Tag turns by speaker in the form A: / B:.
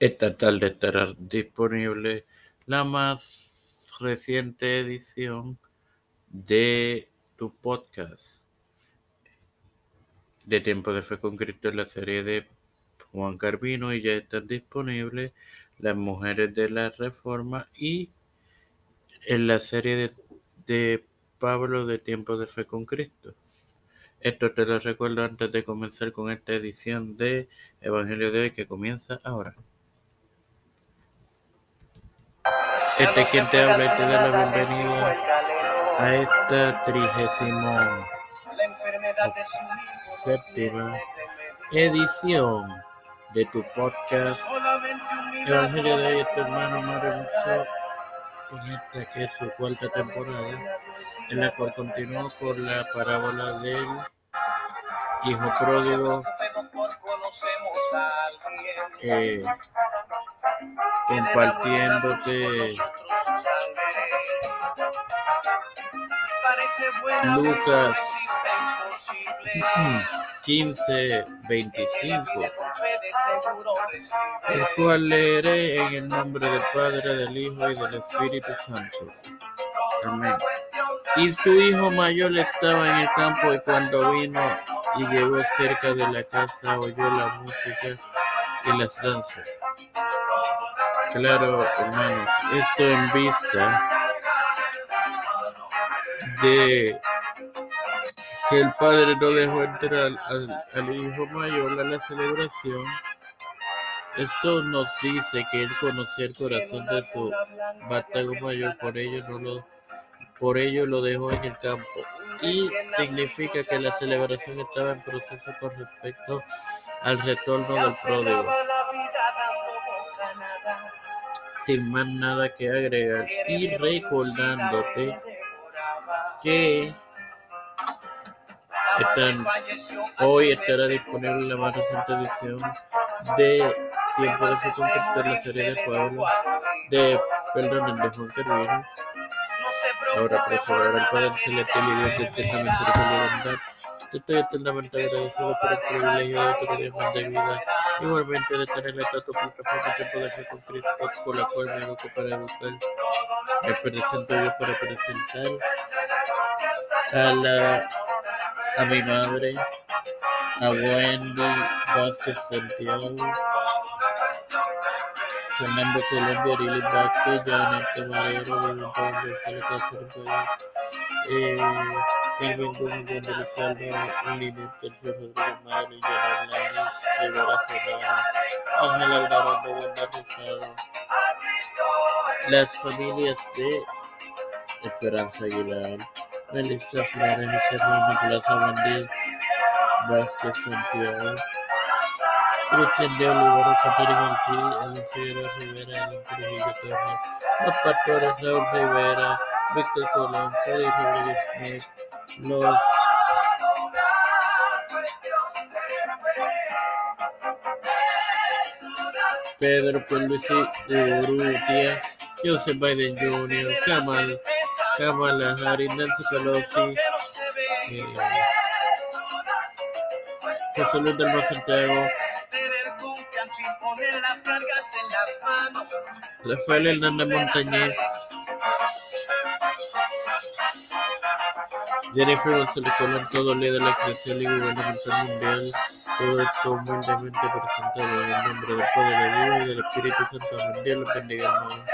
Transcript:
A: Esta tarde estará disponible la más reciente edición de tu podcast de Tiempo de Fe con Cristo, la serie de Juan Carvino, y ya están disponibles las mujeres de la Reforma y en la serie de, de Pablo de Tiempo de Fe con Cristo. Esto te lo recuerdo antes de comenzar con esta edición de Evangelio de hoy que comienza ahora. Este es quien te habla y te da la bienvenida a esta trigésimo séptima edición de tu podcast Evangelio de hoy, tu hermano Mario en esta que es su cuarta temporada, en la cual continúa por la parábola del hijo pródigo, eh, compartiéndote Lucas 15, 25, el cual leeré en el nombre del Padre, del Hijo y del Espíritu Santo. Amén. Y su hijo mayor estaba en el campo y cuando vino y llegó cerca de la casa oyó la música y las danzas. Claro, hermanos, esto en vista de que el padre no dejó entrar al, hijo mayor a la celebración. Esto nos dice que él conocía el corazón de su batago mayor, por ello no lo, por ello lo dejó en el campo. Y significa que la celebración estaba en proceso con respecto al retorno del pródigo. Sin más nada que agregar y recordándote que hoy estará disponible la más reciente edición de Tiempo de su contacto la serie de Pablo, de, perdón, de Juan Carvino. Ahora, celebrar al Padre Celestial y Dios de eterna misericordia te estoy eternamente agradecido por el privilegio de de vida, igualmente de tener la estatua plataforma Tiempo de Fe con Cristo, por la cual me para educar. Me presento yo para presentar a la a mi madre, a Wendy Vázquez Santiago, Fernando Colombia, Ariel Vázquez, Janet Cáceres, eh, Gómez Salva, Rodríguez Madre, Las familias de Esperanza Aguilar, Melissa Flores, José Ramón Plaza Bandí, Vázquez Santiago, Cristian de Olivero, Ortiz, Ellen Figueroa Rivera, Ellen Trujillo Torres, Los Pastores, Raúl Rivera, Víctor Colón, Freddy Rodríguez Smith, los Pedro Pierluisi Urrutia, Joseph Biden Jr., Kamal Kamala Harris, Nancy Pelosi, eh, José Luis del Santiago, Rafael Hernández Montañez, Jennifer González Colón, todo líder de la eclesial y gubernamental mundial, todo esto humildemente presentado en el nombre del Padre de Dios y del Espíritu Santo. Amén. Dios los bendiga, hermano.